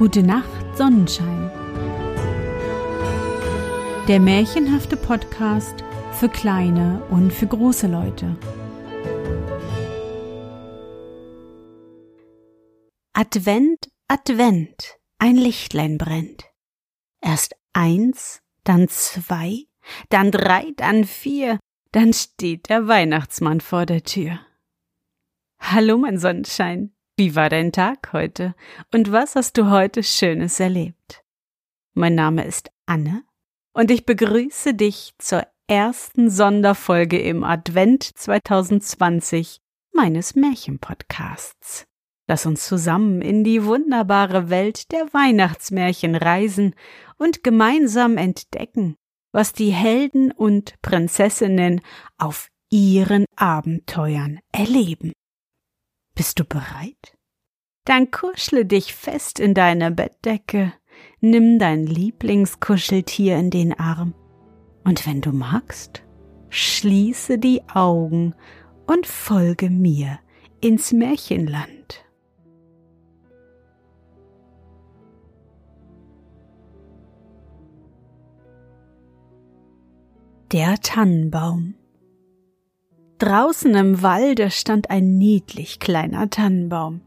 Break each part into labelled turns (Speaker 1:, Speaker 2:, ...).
Speaker 1: Gute Nacht, Sonnenschein. Der märchenhafte Podcast für kleine und für große Leute. Advent, Advent, ein Lichtlein brennt. Erst eins, dann zwei, dann drei, dann vier, dann steht der Weihnachtsmann vor der Tür. Hallo, mein Sonnenschein. Wie war dein Tag heute? Und was hast du heute Schönes erlebt? Mein Name ist Anne und ich begrüße dich zur ersten Sonderfolge im Advent 2020 meines Märchenpodcasts. Lass uns zusammen in die wunderbare Welt der Weihnachtsmärchen reisen und gemeinsam entdecken, was die Helden und Prinzessinnen auf ihren Abenteuern erleben. Bist du bereit? Dann kuschle dich fest in deine Bettdecke, nimm dein Lieblingskuscheltier in den Arm und wenn du magst, schließe die Augen und folge mir ins Märchenland. Der Tannenbaum Draußen im Walde stand ein niedlich kleiner Tannenbaum.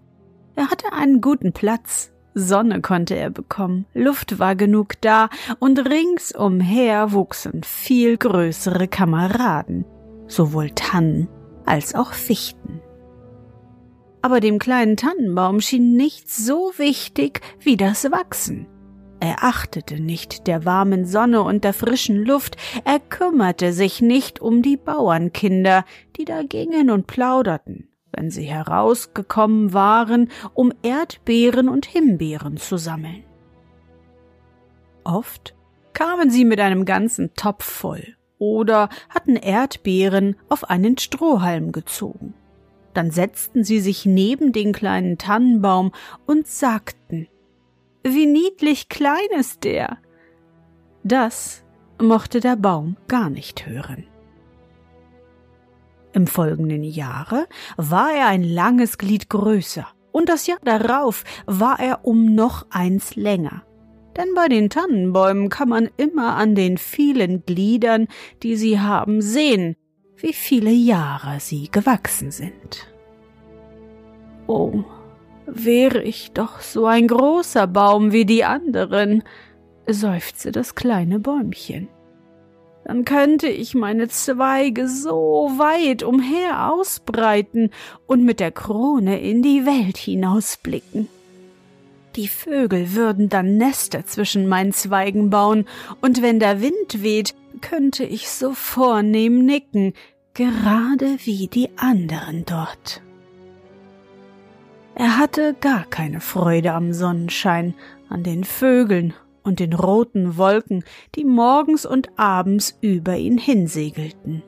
Speaker 1: Er hatte einen guten Platz, Sonne konnte er bekommen, Luft war genug da, und ringsumher wuchsen viel größere Kameraden, sowohl Tannen als auch Fichten. Aber dem kleinen Tannenbaum schien nichts so wichtig wie das Wachsen. Er achtete nicht der warmen Sonne und der frischen Luft, er kümmerte sich nicht um die Bauernkinder, die da gingen und plauderten, wenn sie herausgekommen waren, um Erdbeeren und Himbeeren zu sammeln. Oft kamen sie mit einem ganzen Topf voll oder hatten Erdbeeren auf einen Strohhalm gezogen. Dann setzten sie sich neben den kleinen Tannenbaum und sagten wie niedlich klein ist der. Das mochte der Baum gar nicht hören. Im folgenden Jahre war er ein langes Glied größer, und das Jahr darauf war er um noch eins länger. Denn bei den Tannenbäumen kann man immer an den vielen Gliedern, die sie haben, sehen, wie viele Jahre sie gewachsen sind. Oh, Wäre ich doch so ein großer Baum wie die anderen, seufzte das kleine Bäumchen. Dann könnte ich meine Zweige so weit umher ausbreiten und mit der Krone in die Welt hinausblicken. Die Vögel würden dann Nester zwischen meinen Zweigen bauen, und wenn der Wind weht, könnte ich so vornehm nicken, gerade wie die anderen dort. Er hatte gar keine Freude am Sonnenschein, an den Vögeln und den roten Wolken, die morgens und abends über ihn hinsegelten.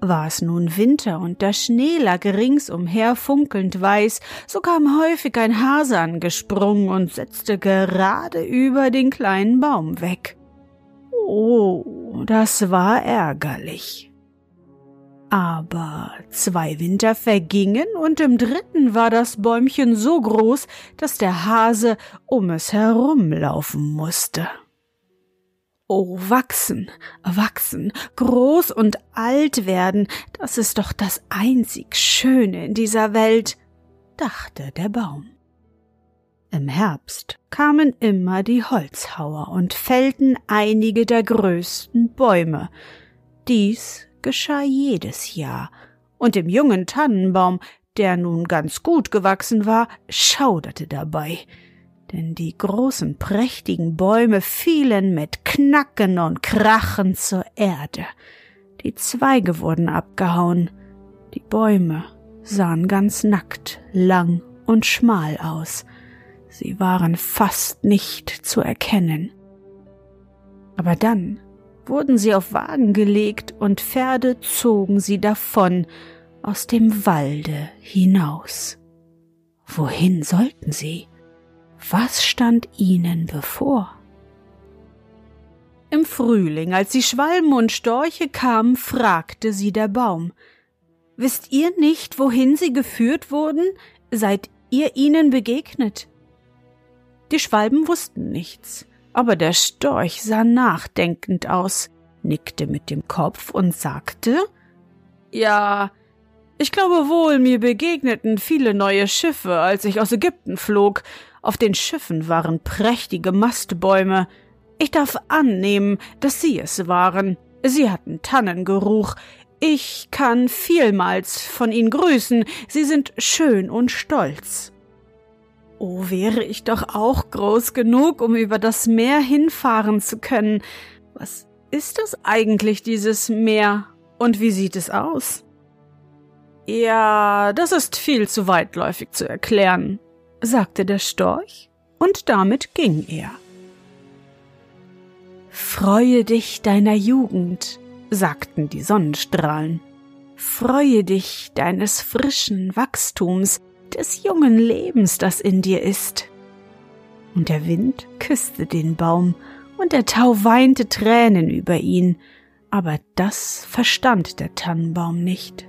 Speaker 1: War es nun Winter und der Schnee lag ringsumher funkelnd weiß, so kam häufig ein Hase angesprungen und setzte gerade über den kleinen Baum weg. Oh, das war ärgerlich. Aber zwei Winter vergingen und im dritten war das Bäumchen so groß, dass der Hase um es herumlaufen musste. Oh, wachsen, wachsen, groß und alt werden, das ist doch das einzig Schöne in dieser Welt, dachte der Baum. Im Herbst kamen immer die Holzhauer und fällten einige der größten Bäume. Dies geschah jedes Jahr, und dem jungen Tannenbaum, der nun ganz gut gewachsen war, schauderte dabei, denn die großen prächtigen Bäume fielen mit Knacken und Krachen zur Erde. Die Zweige wurden abgehauen, die Bäume sahen ganz nackt, lang und schmal aus, sie waren fast nicht zu erkennen. Aber dann wurden sie auf Wagen gelegt und Pferde zogen sie davon aus dem Walde hinaus. Wohin sollten sie? Was stand ihnen bevor? Im Frühling, als die Schwalben und Storche kamen, fragte sie der Baum Wisst ihr nicht, wohin sie geführt wurden, seit ihr ihnen begegnet? Die Schwalben wussten nichts, aber der Storch sah nachdenkend aus, nickte mit dem Kopf und sagte Ja, ich glaube wohl, mir begegneten viele neue Schiffe, als ich aus Ägypten flog. Auf den Schiffen waren prächtige Mastbäume. Ich darf annehmen, dass Sie es waren. Sie hatten Tannengeruch. Ich kann vielmals von Ihnen grüßen. Sie sind schön und stolz. Oh, wäre ich doch auch groß genug, um über das Meer hinfahren zu können. Was ist das eigentlich, dieses Meer? Und wie sieht es aus? Ja, das ist viel zu weitläufig zu erklären, sagte der Storch, und damit ging er. Freue dich deiner Jugend, sagten die Sonnenstrahlen. Freue dich deines frischen Wachstums, des jungen Lebens, das in dir ist. Und der Wind küsste den Baum, und der Tau weinte Tränen über ihn, aber das verstand der Tannenbaum nicht.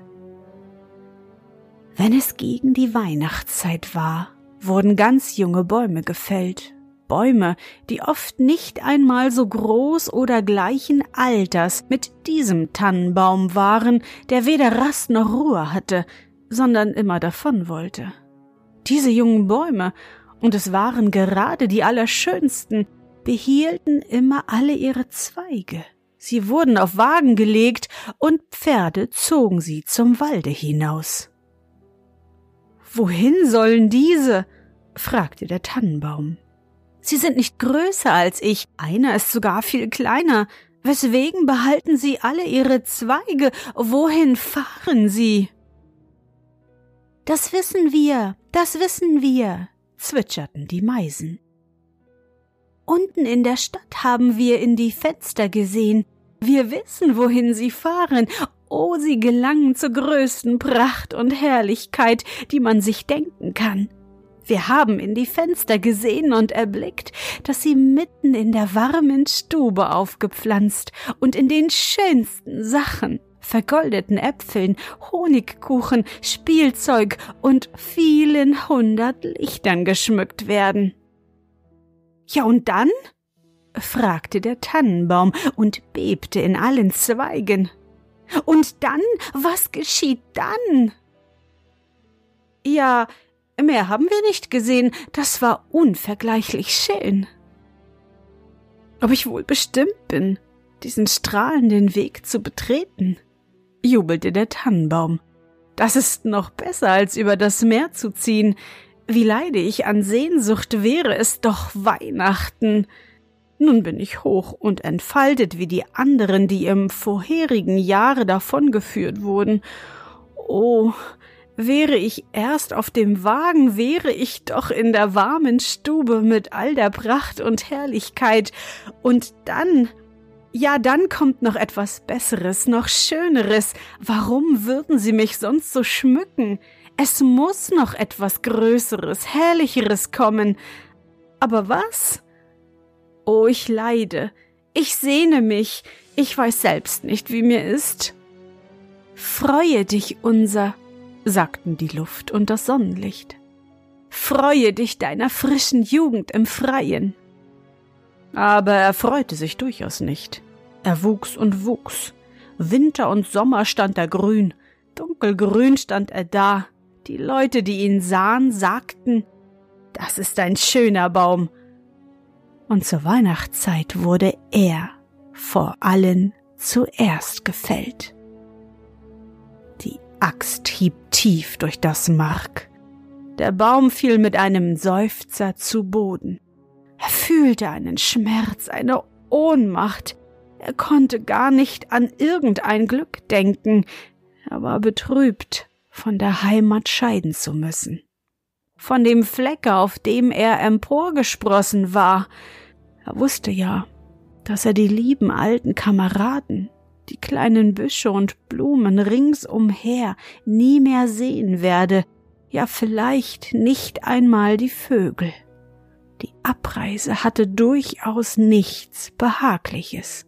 Speaker 1: Wenn es gegen die Weihnachtszeit war, wurden ganz junge Bäume gefällt, Bäume, die oft nicht einmal so groß oder gleichen Alters mit diesem Tannenbaum waren, der weder Rast noch Ruhe hatte, sondern immer davon wollte. Diese jungen Bäume, und es waren gerade die allerschönsten, behielten immer alle ihre Zweige. Sie wurden auf Wagen gelegt, und Pferde zogen sie zum Walde hinaus. Wohin sollen diese? fragte der Tannenbaum. Sie sind nicht größer als ich, einer ist sogar viel kleiner. Weswegen behalten Sie alle Ihre Zweige? Wohin fahren Sie? Das wissen wir, das wissen wir, zwitscherten die Meisen. Unten in der Stadt haben wir in die Fenster gesehen. Wir wissen, wohin sie fahren. Oh, sie gelangen zur größten Pracht und Herrlichkeit, die man sich denken kann. Wir haben in die Fenster gesehen und erblickt, dass sie mitten in der warmen Stube aufgepflanzt und in den schönsten Sachen, vergoldeten Äpfeln, Honigkuchen, Spielzeug und vielen hundert Lichtern geschmückt werden. Ja, und dann? fragte der Tannenbaum und bebte in allen Zweigen. Und dann, was geschieht dann? Ja, mehr haben wir nicht gesehen, das war unvergleichlich schön. Ob ich wohl bestimmt bin, diesen strahlenden Weg zu betreten, jubelte der Tannenbaum. Das ist noch besser, als über das Meer zu ziehen. Wie leide ich an Sehnsucht, wäre es doch Weihnachten. Nun bin ich hoch und entfaltet wie die anderen, die im vorherigen Jahre davongeführt wurden. Oh, wäre ich erst auf dem Wagen, wäre ich doch in der warmen Stube mit all der Pracht und Herrlichkeit, und dann, ja, dann kommt noch etwas Besseres, noch Schöneres. Warum würden sie mich sonst so schmücken? Es muss noch etwas Größeres, Herrlicheres kommen. Aber was? Oh, ich leide, ich sehne mich, ich weiß selbst nicht, wie mir ist. Freue dich, unser, sagten die Luft und das Sonnenlicht. Freue dich deiner frischen Jugend im Freien. Aber er freute sich durchaus nicht. Er wuchs und wuchs. Winter und Sommer stand er grün, dunkelgrün stand er da. Die Leute, die ihn sahen, sagten, das ist ein schöner Baum, und zur Weihnachtszeit wurde er vor allen zuerst gefällt. Die Axt hieb tief durch das Mark. Der Baum fiel mit einem Seufzer zu Boden. Er fühlte einen Schmerz, eine Ohnmacht. Er konnte gar nicht an irgendein Glück denken. Er war betrübt, von der Heimat scheiden zu müssen von dem Flecke, auf dem er emporgesprossen war. Er wusste ja, dass er die lieben alten Kameraden, die kleinen Büsche und Blumen ringsumher nie mehr sehen werde, ja vielleicht nicht einmal die Vögel. Die Abreise hatte durchaus nichts Behagliches.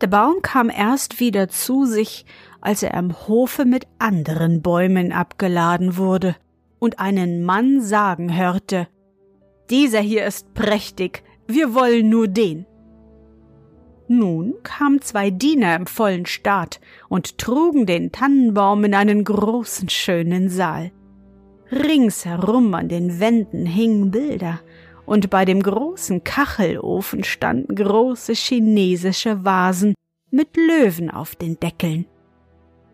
Speaker 1: Der Baum kam erst wieder zu sich, als er am Hofe mit anderen Bäumen abgeladen wurde und einen Mann sagen hörte Dieser hier ist prächtig, wir wollen nur den. Nun kamen zwei Diener im vollen Staat und trugen den Tannenbaum in einen großen schönen Saal. Ringsherum an den Wänden hingen Bilder, und bei dem großen Kachelofen standen große chinesische Vasen mit Löwen auf den Deckeln.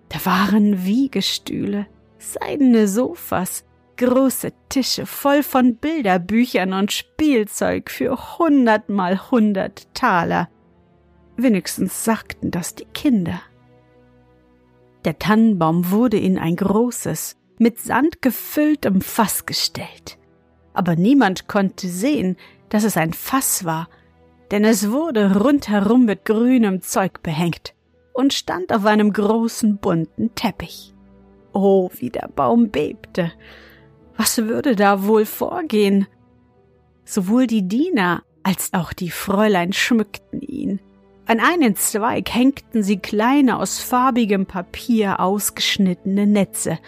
Speaker 1: Da waren Wiegestühle, seidene Sofas, große Tische voll von Bilderbüchern und Spielzeug für hundertmal hundert Taler. Wenigstens sagten das die Kinder. Der Tannenbaum wurde in ein großes, mit Sand gefülltem Fass gestellt. Aber niemand konnte sehen, dass es ein Fass war, denn es wurde rundherum mit grünem Zeug behängt und stand auf einem großen bunten Teppich. Oh, wie der Baum bebte. Was würde da wohl vorgehen? Sowohl die Diener als auch die Fräulein schmückten ihn. An einen Zweig hängten sie kleine aus farbigem Papier ausgeschnittene Netze,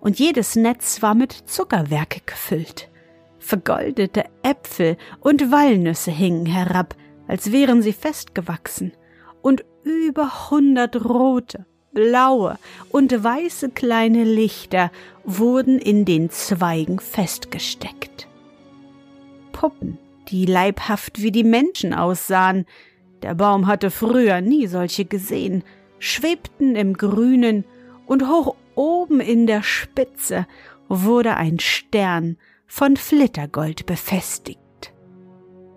Speaker 1: und jedes Netz war mit Zuckerwerke gefüllt. Vergoldete Äpfel und Walnüsse hingen herab, als wären sie festgewachsen, und über hundert rote, blaue und weiße kleine Lichter wurden in den Zweigen festgesteckt. Puppen, die leibhaft wie die Menschen aussahen, der Baum hatte früher nie solche gesehen, schwebten im Grünen, und hoch oben in der Spitze wurde ein Stern von Flittergold befestigt.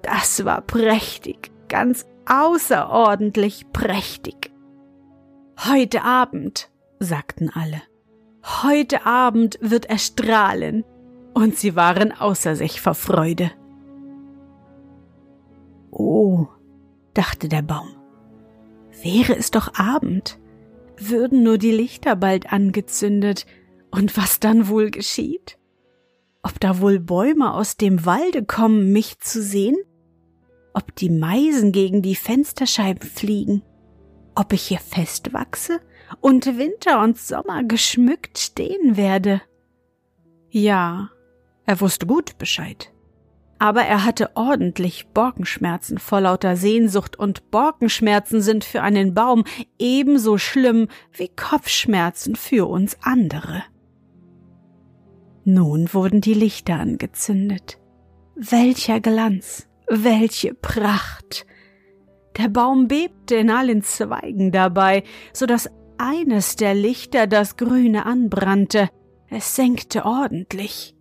Speaker 1: Das war prächtig, ganz außerordentlich prächtig. Heute Abend, sagten alle, heute Abend wird er strahlen, und sie waren außer sich vor Freude. Oh, dachte der Baum, wäre es doch Abend, würden nur die Lichter bald angezündet, und was dann wohl geschieht? Ob da wohl Bäume aus dem Walde kommen, mich zu sehen? Ob die Meisen gegen die Fensterscheiben fliegen? Ob ich hier festwachse und Winter und Sommer geschmückt stehen werde? Ja, er wusste gut Bescheid aber er hatte ordentlich Borkenschmerzen vor lauter Sehnsucht, und Borkenschmerzen sind für einen Baum ebenso schlimm wie Kopfschmerzen für uns andere. Nun wurden die Lichter angezündet. Welcher Glanz, welche Pracht! Der Baum bebte in allen Zweigen dabei, so dass eines der Lichter das Grüne anbrannte. Es senkte ordentlich.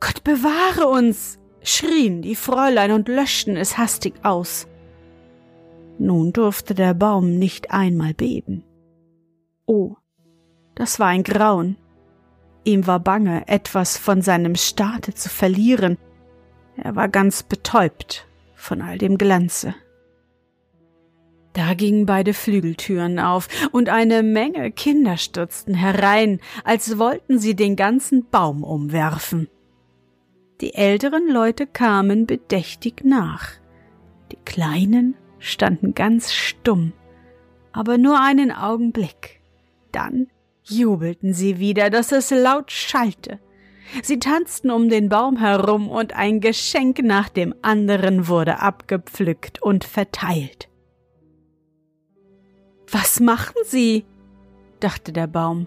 Speaker 1: Gott bewahre uns! schrien die Fräulein und löschten es hastig aus. Nun durfte der Baum nicht einmal beben. Oh, das war ein Grauen. Ihm war bange, etwas von seinem Staate zu verlieren. Er war ganz betäubt von all dem Glanze. Da gingen beide Flügeltüren auf, und eine Menge Kinder stürzten herein, als wollten sie den ganzen Baum umwerfen. Die älteren Leute kamen bedächtig nach. Die Kleinen standen ganz stumm, aber nur einen Augenblick. Dann jubelten sie wieder, dass es laut schallte. Sie tanzten um den Baum herum und ein Geschenk nach dem anderen wurde abgepflückt und verteilt. Was machen Sie? dachte der Baum.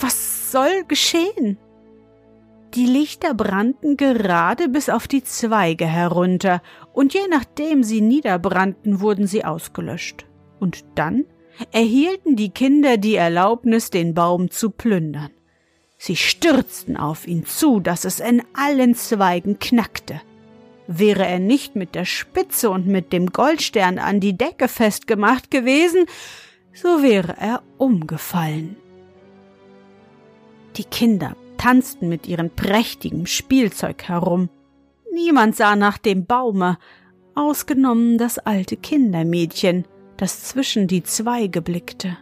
Speaker 1: Was soll geschehen? Die Lichter brannten gerade bis auf die Zweige herunter, und je nachdem sie niederbrannten, wurden sie ausgelöscht. Und dann erhielten die Kinder die Erlaubnis, den Baum zu plündern. Sie stürzten auf ihn zu, dass es in allen Zweigen knackte. Wäre er nicht mit der Spitze und mit dem Goldstern an die Decke festgemacht gewesen, so wäre er umgefallen. Die Kinder tanzten mit ihrem prächtigen Spielzeug herum. Niemand sah nach dem Baume, ausgenommen das alte Kindermädchen, das zwischen die Zweige blickte.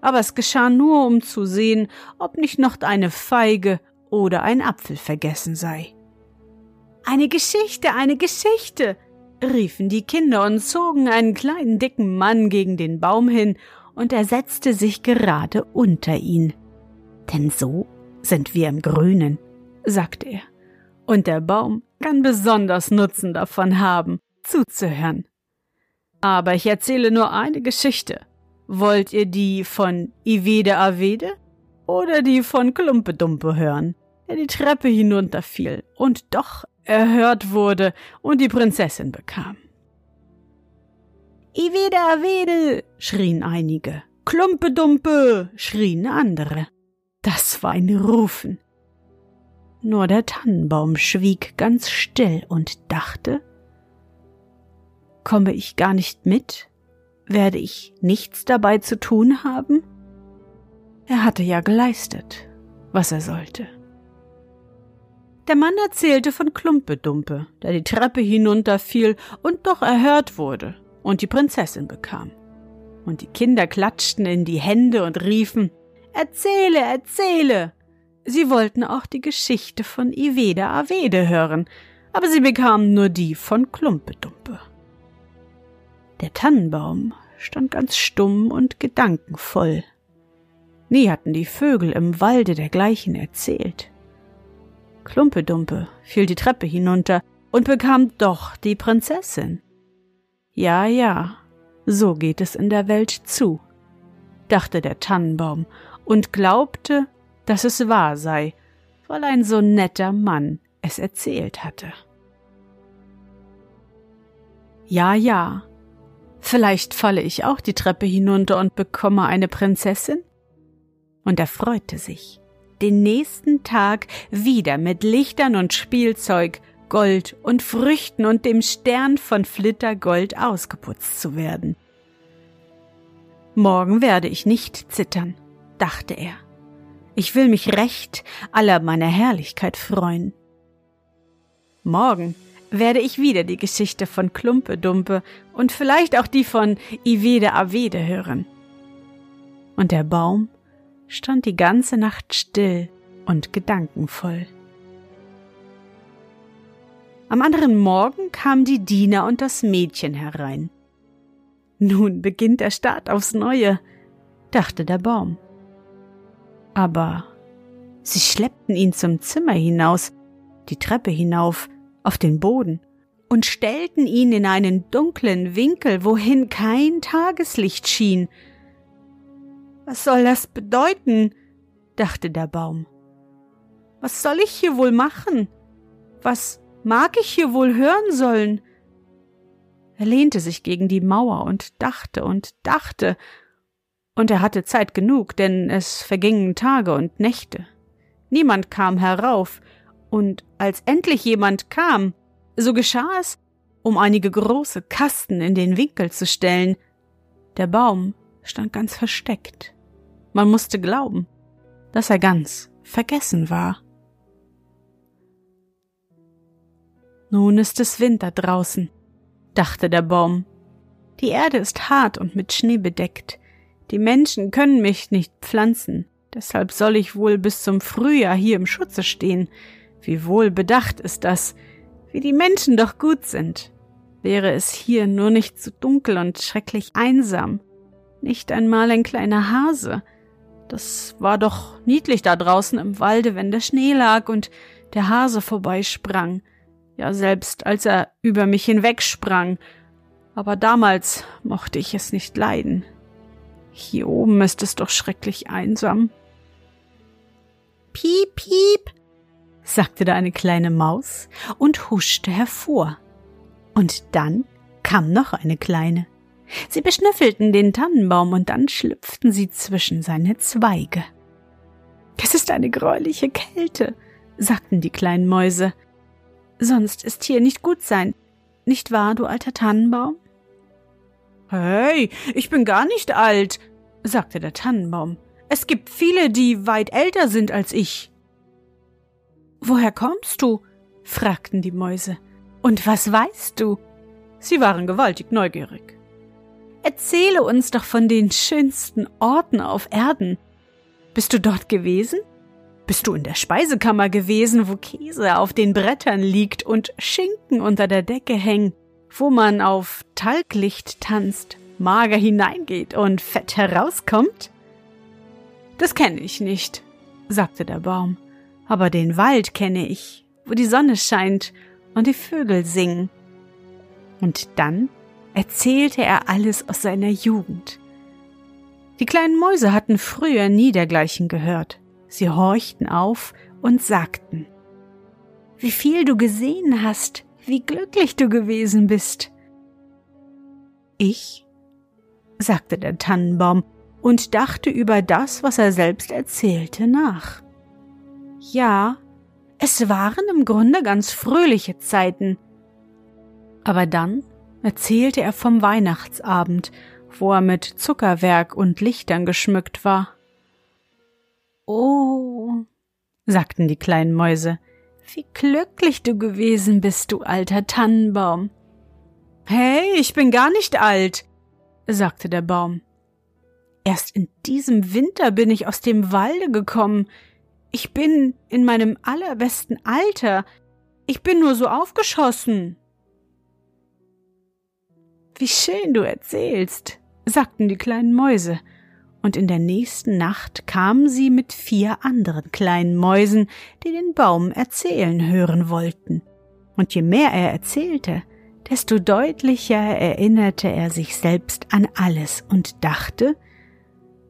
Speaker 1: Aber es geschah nur, um zu sehen, ob nicht noch eine Feige oder ein Apfel vergessen sei. Eine Geschichte, eine Geschichte, riefen die Kinder und zogen einen kleinen dicken Mann gegen den Baum hin, und er setzte sich gerade unter ihn. Denn so sind wir im Grünen, sagte er, Und der Baum kann besonders Nutzen davon haben, zuzuhören. Aber ich erzähle nur eine Geschichte. Wollt ihr die von Ivede Avede oder die von Klumpedumpe hören, der die Treppe hinunterfiel und doch erhört wurde und die Prinzessin bekam? Ivede Avede, schrien einige. Klumpedumpe, schrien andere. Das war ein Rufen. Nur der Tannenbaum schwieg ganz still und dachte, komme ich gar nicht mit? Werde ich nichts dabei zu tun haben? Er hatte ja geleistet, was er sollte. Der Mann erzählte von Klumpedumpe, der die Treppe hinunterfiel und doch erhört wurde und die Prinzessin bekam. Und die Kinder klatschten in die Hände und riefen Erzähle, erzähle. Sie wollten auch die Geschichte von Ivede Avede hören, aber sie bekamen nur die von Klumpedumpe. Der Tannenbaum stand ganz stumm und gedankenvoll. Nie hatten die Vögel im Walde dergleichen erzählt. Klumpedumpe fiel die Treppe hinunter und bekam doch die Prinzessin. Ja, ja, so geht es in der Welt zu, dachte der Tannenbaum und glaubte, dass es wahr sei, weil ein so netter Mann es erzählt hatte. Ja, ja, vielleicht falle ich auch die Treppe hinunter und bekomme eine Prinzessin? Und er freute sich, den nächsten Tag wieder mit Lichtern und Spielzeug, Gold und Früchten und dem Stern von Flittergold ausgeputzt zu werden. Morgen werde ich nicht zittern, dachte er. Ich will mich recht aller meiner Herrlichkeit freuen. Morgen werde ich wieder die Geschichte von Klumpedumpe und vielleicht auch die von Ivede Avede hören. Und der Baum stand die ganze Nacht still und gedankenvoll. Am anderen Morgen kamen die Diener und das Mädchen herein. Nun beginnt der Start aufs Neue, dachte der Baum. Aber sie schleppten ihn zum Zimmer hinaus, die Treppe hinauf, auf den Boden und stellten ihn in einen dunklen Winkel, wohin kein Tageslicht schien. Was soll das bedeuten? dachte der Baum. Was soll ich hier wohl machen? Was mag ich hier wohl hören sollen? Er lehnte sich gegen die Mauer und dachte und dachte, und er hatte Zeit genug, denn es vergingen Tage und Nächte. Niemand kam herauf, und als endlich jemand kam, so geschah es, um einige große Kasten in den Winkel zu stellen. Der Baum stand ganz versteckt. Man musste glauben, dass er ganz vergessen war. Nun ist es Winter draußen, dachte der Baum. Die Erde ist hart und mit Schnee bedeckt. Die Menschen können mich nicht pflanzen, deshalb soll ich wohl bis zum Frühjahr hier im Schutze stehen. Wie wohl bedacht ist das, wie die Menschen doch gut sind. Wäre es hier nur nicht so dunkel und schrecklich einsam, nicht einmal ein kleiner Hase. Das war doch niedlich da draußen im Walde, wenn der Schnee lag und der Hase vorbeisprang. Ja, selbst als er über mich hinwegsprang. Aber damals mochte ich es nicht leiden. Hier oben ist es doch schrecklich einsam. Piep, piep, sagte da eine kleine Maus und huschte hervor. Und dann kam noch eine kleine. Sie beschnüffelten den Tannenbaum und dann schlüpften sie zwischen seine Zweige. Das ist eine greuliche Kälte, sagten die kleinen Mäuse. Sonst ist hier nicht gut sein. Nicht wahr, du alter Tannenbaum? Hey, ich bin gar nicht alt, sagte der Tannenbaum. Es gibt viele, die weit älter sind als ich. Woher kommst du? fragten die Mäuse. Und was weißt du? Sie waren gewaltig neugierig. Erzähle uns doch von den schönsten Orten auf Erden. Bist du dort gewesen? Bist du in der Speisekammer gewesen, wo Käse auf den Brettern liegt und Schinken unter der Decke hängen, wo man auf Talglicht tanzt, mager hineingeht und fett herauskommt? Das kenne ich nicht, sagte der Baum, aber den Wald kenne ich, wo die Sonne scheint und die Vögel singen. Und dann erzählte er alles aus seiner Jugend. Die kleinen Mäuse hatten früher nie dergleichen gehört. Sie horchten auf und sagten Wie viel du gesehen hast, wie glücklich du gewesen bist. Ich, sagte der Tannenbaum und dachte über das, was er selbst erzählte, nach. Ja, es waren im Grunde ganz fröhliche Zeiten. Aber dann erzählte er vom Weihnachtsabend, wo er mit Zuckerwerk und Lichtern geschmückt war. Oh, sagten die kleinen Mäuse, wie glücklich du gewesen bist, du alter Tannenbaum. Hey, ich bin gar nicht alt, sagte der Baum. Erst in diesem Winter bin ich aus dem Walde gekommen. Ich bin in meinem allerbesten Alter. Ich bin nur so aufgeschossen. Wie schön du erzählst, sagten die kleinen Mäuse, und in der nächsten Nacht kamen sie mit vier anderen kleinen Mäusen, die den Baum erzählen hören wollten. Und je mehr er erzählte, desto deutlicher erinnerte er sich selbst an alles und dachte,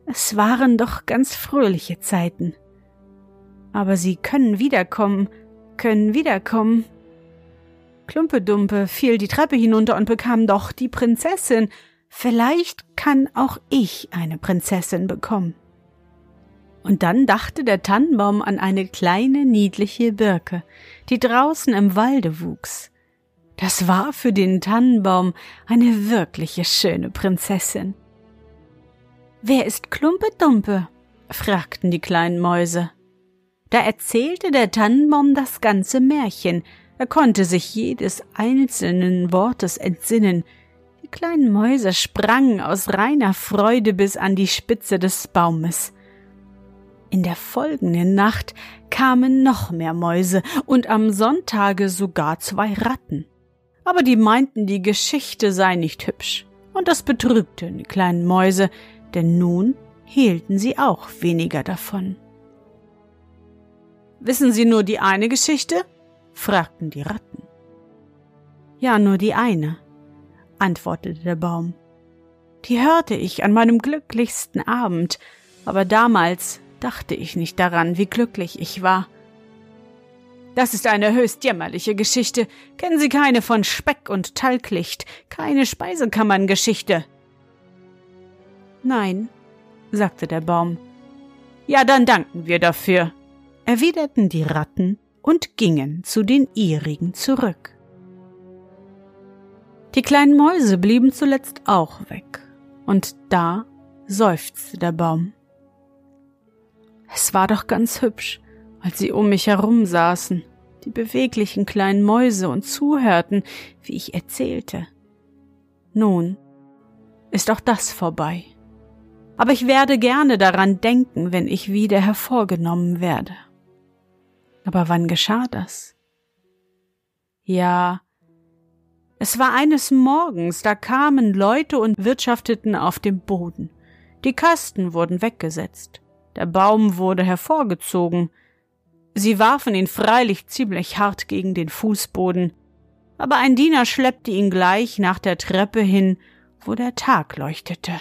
Speaker 1: es waren doch ganz fröhliche Zeiten. Aber sie können wiederkommen, können wiederkommen. Klumpedumpe fiel die Treppe hinunter und bekam doch die Prinzessin. Vielleicht kann auch ich eine Prinzessin bekommen. Und dann dachte der Tannenbaum an eine kleine niedliche Birke, die draußen im Walde wuchs. Das war für den Tannenbaum eine wirkliche schöne Prinzessin. Wer ist Klumpedumpe? fragten die kleinen Mäuse. Da erzählte der Tannenbaum das ganze Märchen, er konnte sich jedes einzelnen Wortes entsinnen. Die kleinen Mäuse sprangen aus reiner Freude bis an die Spitze des Baumes. In der folgenden Nacht kamen noch mehr Mäuse und am Sonntage sogar zwei Ratten. Aber die meinten, die Geschichte sei nicht hübsch, und das betrübte die kleinen Mäuse, denn nun hielten sie auch weniger davon. Wissen Sie nur die eine Geschichte? fragten die Ratten. Ja, nur die eine, antwortete der Baum. Die hörte ich an meinem glücklichsten Abend, aber damals dachte ich nicht daran, wie glücklich ich war. Das ist eine höchst jämmerliche Geschichte. Kennen Sie keine von Speck und Talglicht, keine Speisekammerngeschichte? Nein, sagte der Baum. Ja, dann danken wir dafür, erwiderten die Ratten und gingen zu den ihrigen zurück. Die kleinen Mäuse blieben zuletzt auch weg, und da seufzte der Baum. Es war doch ganz hübsch, als sie um mich herum saßen, die beweglichen kleinen Mäuse und zuhörten, wie ich erzählte. Nun ist auch das vorbei aber ich werde gerne daran denken, wenn ich wieder hervorgenommen werde. Aber wann geschah das? Ja, es war eines Morgens, da kamen Leute und wirtschafteten auf dem Boden. Die Kasten wurden weggesetzt, der Baum wurde hervorgezogen. Sie warfen ihn freilich ziemlich hart gegen den Fußboden, aber ein Diener schleppte ihn gleich nach der Treppe hin, wo der Tag leuchtete.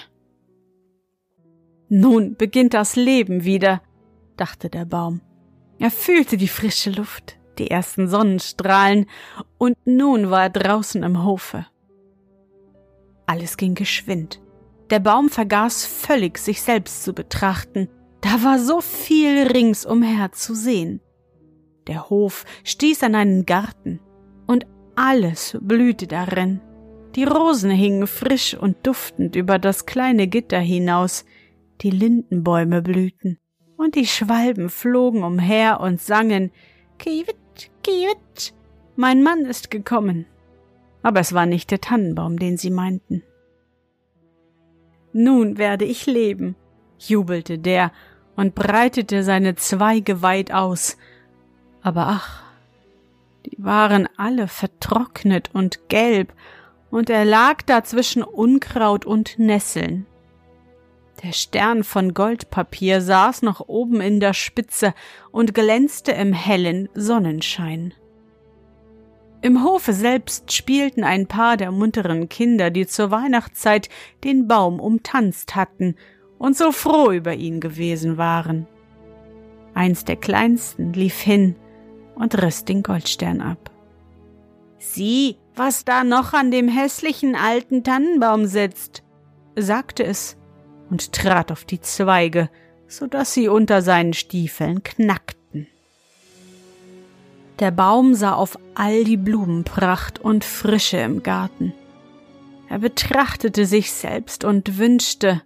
Speaker 1: Nun beginnt das Leben wieder, dachte der Baum. Er fühlte die frische Luft, die ersten Sonnenstrahlen, und nun war er draußen im Hofe. Alles ging geschwind. Der Baum vergaß völlig, sich selbst zu betrachten. Da war so viel ringsumher zu sehen. Der Hof stieß an einen Garten, und alles blühte darin. Die Rosen hingen frisch und duftend über das kleine Gitter hinaus, die Lindenbäume blühten, und die Schwalben flogen umher und sangen Kiewit, Kiewit, mein Mann ist gekommen. Aber es war nicht der Tannenbaum, den sie meinten. Nun werde ich leben, jubelte der und breitete seine Zweige weit aus. Aber ach, die waren alle vertrocknet und gelb, und er lag da zwischen Unkraut und Nesseln. Der Stern von Goldpapier saß noch oben in der Spitze und glänzte im hellen Sonnenschein. Im Hofe selbst spielten ein paar der munteren Kinder, die zur Weihnachtszeit den Baum umtanzt hatten und so froh über ihn gewesen waren. Eins der kleinsten lief hin und riss den Goldstern ab. Sieh, was da noch an dem hässlichen alten Tannenbaum sitzt, sagte es und trat auf die Zweige, so dass sie unter seinen Stiefeln knackten. Der Baum sah auf all die Blumenpracht und Frische im Garten. Er betrachtete sich selbst und wünschte,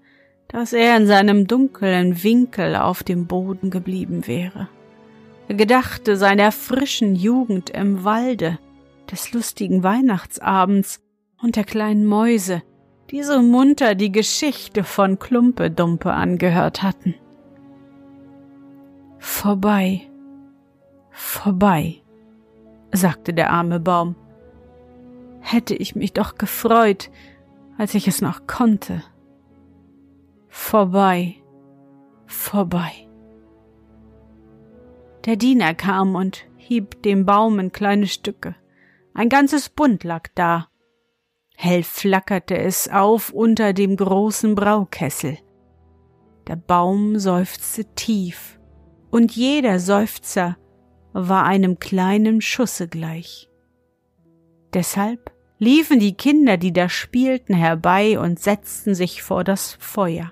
Speaker 1: dass er in seinem dunklen Winkel auf dem Boden geblieben wäre. Er gedachte seiner frischen Jugend im Walde, des lustigen Weihnachtsabends und der kleinen Mäuse, die so munter die Geschichte von Klumpe-Dumpe angehört hatten. Vorbei, vorbei, sagte der arme Baum. Hätte ich mich doch gefreut, als ich es noch konnte. Vorbei, vorbei. Der Diener kam und hieb dem Baum in kleine Stücke. Ein ganzes Bund lag da. Hell flackerte es auf unter dem großen Braukessel. Der Baum seufzte tief, und jeder Seufzer war einem kleinen Schusse gleich. Deshalb liefen die Kinder, die da spielten, herbei und setzten sich vor das Feuer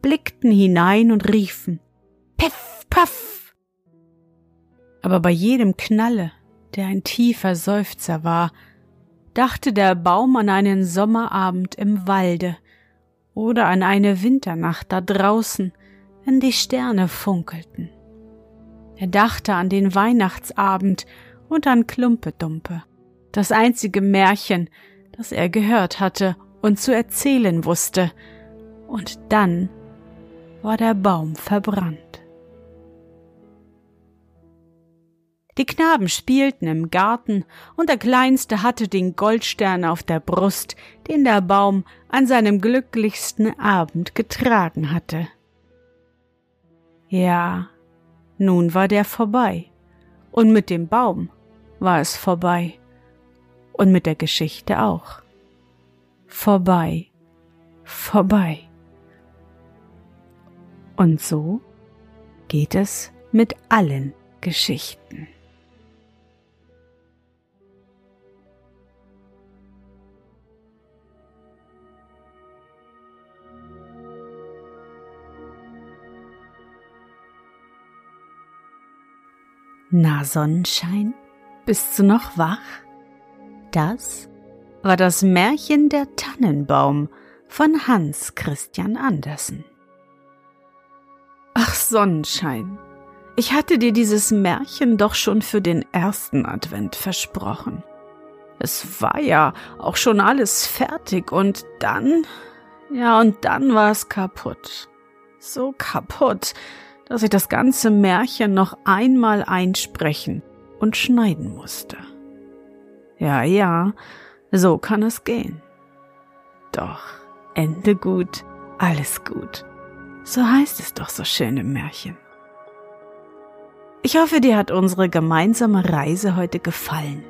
Speaker 1: blickten hinein und riefen Piff, paff. Aber bei jedem Knalle, der ein tiefer Seufzer war, dachte der Baum an einen Sommerabend im Walde oder an eine Winternacht da draußen, wenn die Sterne funkelten. Er dachte an den Weihnachtsabend und an Klumpedumpe, das einzige Märchen, das er gehört hatte und zu erzählen wusste, und dann war der Baum verbrannt. Die Knaben spielten im Garten, und der Kleinste hatte den Goldstern auf der Brust, den der Baum an seinem glücklichsten Abend getragen hatte. Ja, nun war der vorbei, und mit dem Baum war es vorbei, und mit der Geschichte auch. Vorbei, vorbei. Und so geht es mit allen Geschichten. Na Sonnenschein, bist du noch wach? Das war das Märchen der Tannenbaum von Hans Christian Andersen. Ach Sonnenschein, ich hatte dir dieses Märchen doch schon für den ersten Advent versprochen. Es war ja auch schon alles fertig und dann, ja und dann war es kaputt. So kaputt, dass ich das ganze Märchen noch einmal einsprechen und schneiden musste. Ja, ja, so kann es gehen. Doch, Ende gut, alles gut. So heißt es doch so schön im Märchen. Ich hoffe, dir hat unsere gemeinsame Reise heute gefallen.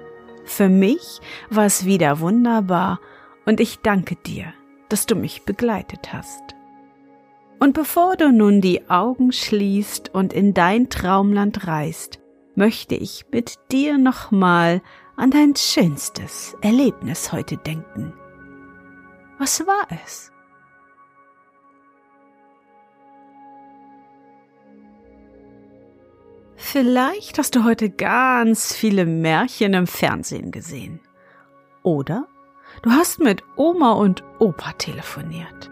Speaker 1: Für mich war es wieder wunderbar und ich danke dir, dass du mich begleitet hast. Und bevor du nun die Augen schließt und in dein Traumland reist, möchte ich mit dir nochmal an dein schönstes Erlebnis heute denken. Was war es? Vielleicht hast du heute ganz viele Märchen im Fernsehen gesehen. Oder du hast mit Oma und Opa telefoniert.